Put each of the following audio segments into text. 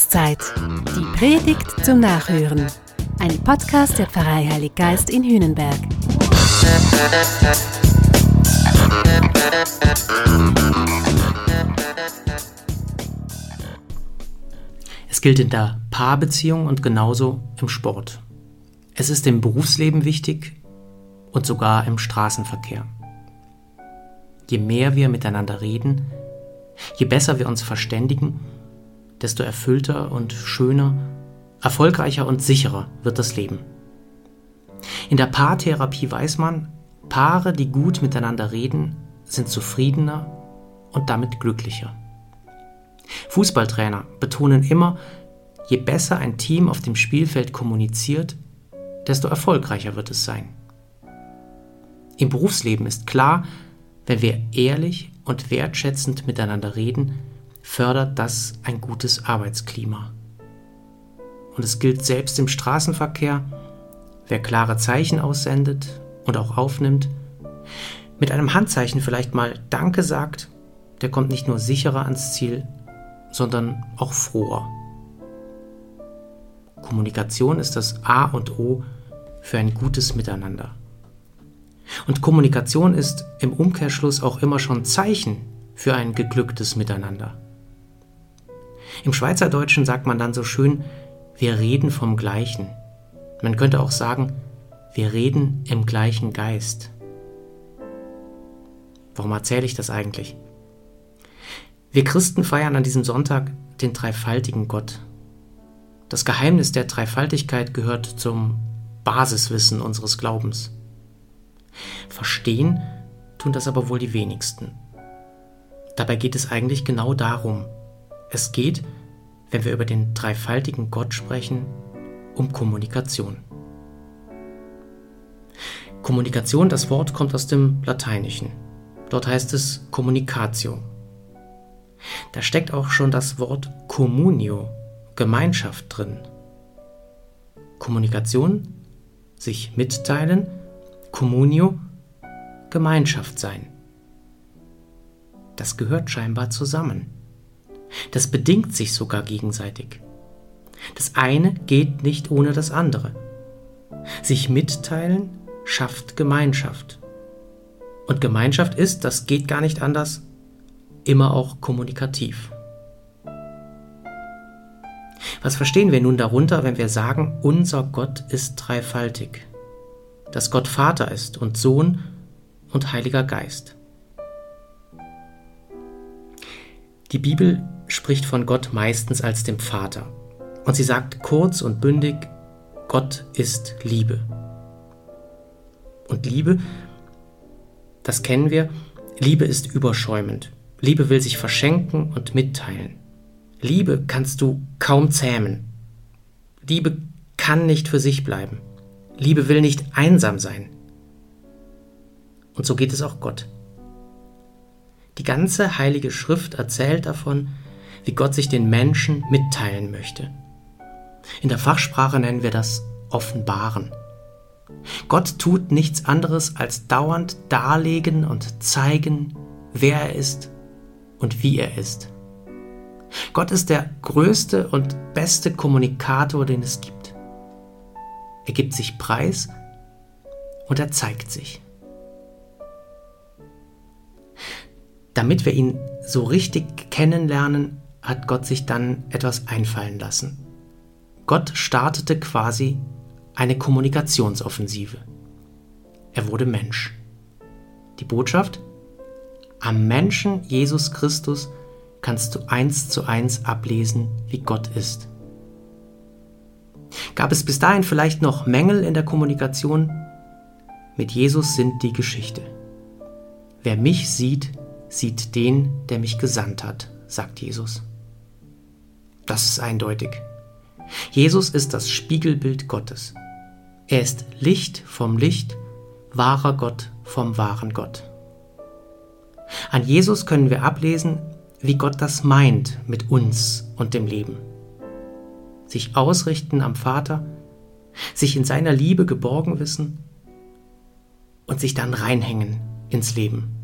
Passionszeit. Die Predigt zum Nachhören. Ein Podcast der Pfarrei Heilig Geist in Hühnenberg. Es gilt in der Paarbeziehung und genauso im Sport. Es ist im Berufsleben wichtig und sogar im Straßenverkehr. Je mehr wir miteinander reden, je besser wir uns verständigen, desto erfüllter und schöner, erfolgreicher und sicherer wird das Leben. In der Paartherapie weiß man, Paare, die gut miteinander reden, sind zufriedener und damit glücklicher. Fußballtrainer betonen immer, je besser ein Team auf dem Spielfeld kommuniziert, desto erfolgreicher wird es sein. Im Berufsleben ist klar, wenn wir ehrlich und wertschätzend miteinander reden, fördert das ein gutes Arbeitsklima. Und es gilt selbst im Straßenverkehr, wer klare Zeichen aussendet und auch aufnimmt, mit einem Handzeichen vielleicht mal Danke sagt, der kommt nicht nur sicherer ans Ziel, sondern auch froher. Kommunikation ist das A und O für ein gutes Miteinander. Und Kommunikation ist im Umkehrschluss auch immer schon Zeichen für ein geglücktes Miteinander. Im Schweizerdeutschen sagt man dann so schön, wir reden vom Gleichen. Man könnte auch sagen, wir reden im gleichen Geist. Warum erzähle ich das eigentlich? Wir Christen feiern an diesem Sonntag den dreifaltigen Gott. Das Geheimnis der Dreifaltigkeit gehört zum Basiswissen unseres Glaubens. Verstehen tun das aber wohl die wenigsten. Dabei geht es eigentlich genau darum. Es geht, wenn wir über den dreifaltigen Gott sprechen, um Kommunikation. Kommunikation, das Wort kommt aus dem Lateinischen. Dort heißt es Communicatio. Da steckt auch schon das Wort Communio, Gemeinschaft drin. Kommunikation, sich mitteilen, Communio, Gemeinschaft sein. Das gehört scheinbar zusammen. Das bedingt sich sogar gegenseitig. Das eine geht nicht ohne das andere. Sich mitteilen schafft Gemeinschaft. Und Gemeinschaft ist, das geht gar nicht anders, immer auch kommunikativ. Was verstehen wir nun darunter, wenn wir sagen, unser Gott ist dreifaltig? Dass Gott Vater ist und Sohn und Heiliger Geist. Die Bibel spricht von Gott meistens als dem Vater. Und sie sagt kurz und bündig, Gott ist Liebe. Und Liebe, das kennen wir, Liebe ist überschäumend. Liebe will sich verschenken und mitteilen. Liebe kannst du kaum zähmen. Liebe kann nicht für sich bleiben. Liebe will nicht einsam sein. Und so geht es auch Gott. Die ganze heilige Schrift erzählt davon, wie Gott sich den Menschen mitteilen möchte. In der Fachsprache nennen wir das Offenbaren. Gott tut nichts anderes als dauernd darlegen und zeigen, wer er ist und wie er ist. Gott ist der größte und beste Kommunikator, den es gibt. Er gibt sich preis und er zeigt sich. Damit wir ihn so richtig kennenlernen, hat Gott sich dann etwas einfallen lassen. Gott startete quasi eine Kommunikationsoffensive. Er wurde Mensch. Die Botschaft? Am Menschen Jesus Christus kannst du eins zu eins ablesen, wie Gott ist. Gab es bis dahin vielleicht noch Mängel in der Kommunikation? Mit Jesus sind die Geschichte. Wer mich sieht, sieht den, der mich gesandt hat, sagt Jesus. Das ist eindeutig. Jesus ist das Spiegelbild Gottes. Er ist Licht vom Licht, wahrer Gott vom wahren Gott. An Jesus können wir ablesen, wie Gott das meint mit uns und dem Leben. Sich ausrichten am Vater, sich in seiner Liebe geborgen wissen und sich dann reinhängen ins Leben.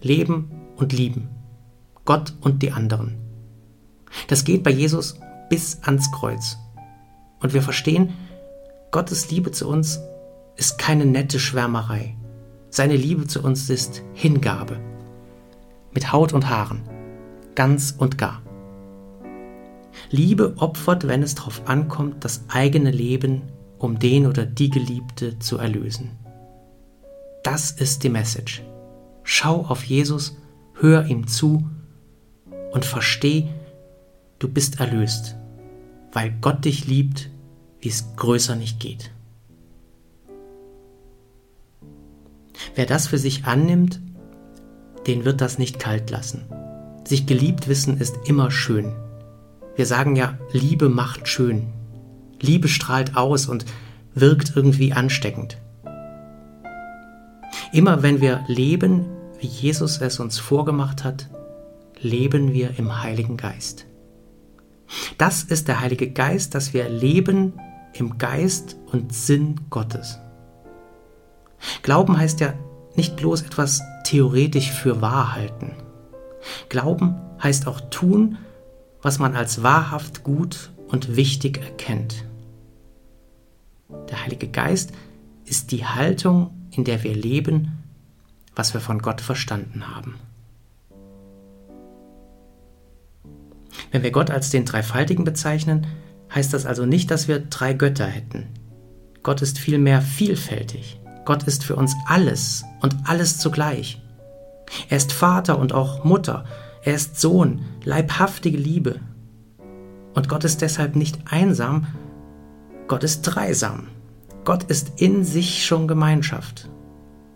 Leben und lieben. Gott und die anderen. Das geht bei Jesus bis ans Kreuz. Und wir verstehen, Gottes Liebe zu uns ist keine nette Schwärmerei. Seine Liebe zu uns ist Hingabe. Mit Haut und Haaren. Ganz und gar. Liebe opfert, wenn es darauf ankommt, das eigene Leben, um den oder die Geliebte zu erlösen. Das ist die Message. Schau auf Jesus, hör ihm zu und versteh, du bist erlöst, weil Gott dich liebt, wie es größer nicht geht. Wer das für sich annimmt, den wird das nicht kalt lassen. Sich geliebt wissen ist immer schön. Wir sagen ja, Liebe macht schön. Liebe strahlt aus und wirkt irgendwie ansteckend. Immer wenn wir leben, wie Jesus es uns vorgemacht hat, leben wir im Heiligen Geist. Das ist der Heilige Geist, dass wir leben im Geist und Sinn Gottes. Glauben heißt ja nicht bloß etwas theoretisch für wahr halten. Glauben heißt auch tun, was man als wahrhaft gut und wichtig erkennt. Der Heilige Geist ist die Haltung, in der wir leben, was wir von Gott verstanden haben. Wenn wir Gott als den Dreifaltigen bezeichnen, heißt das also nicht, dass wir drei Götter hätten. Gott ist vielmehr vielfältig. Gott ist für uns alles und alles zugleich. Er ist Vater und auch Mutter. Er ist Sohn, leibhaftige Liebe. Und Gott ist deshalb nicht einsam, Gott ist dreisam. Gott ist in sich schon Gemeinschaft.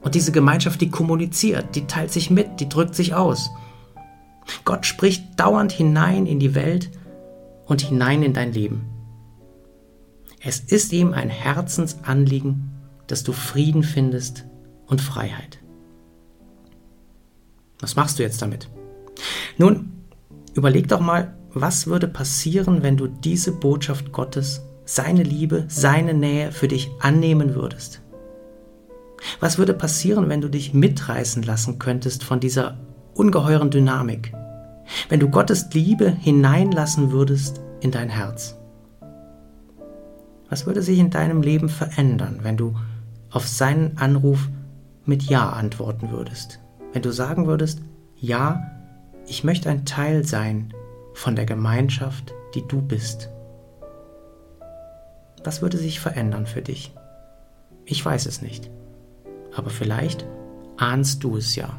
Und diese Gemeinschaft, die kommuniziert, die teilt sich mit, die drückt sich aus. Gott spricht dauernd hinein in die Welt und hinein in dein Leben. Es ist ihm ein Herzensanliegen, dass du Frieden findest und Freiheit. Was machst du jetzt damit? Nun, überleg doch mal, was würde passieren, wenn du diese Botschaft Gottes, seine Liebe, seine Nähe für dich annehmen würdest? Was würde passieren, wenn du dich mitreißen lassen könntest von dieser ungeheuren Dynamik? Wenn du Gottes Liebe hineinlassen würdest in dein Herz? Was würde sich in deinem Leben verändern, wenn du auf seinen Anruf mit Ja antworten würdest? Wenn du sagen würdest, ja, ich möchte ein Teil sein von der Gemeinschaft, die du bist. Was würde sich verändern für dich? Ich weiß es nicht. Aber vielleicht ahnst du es ja.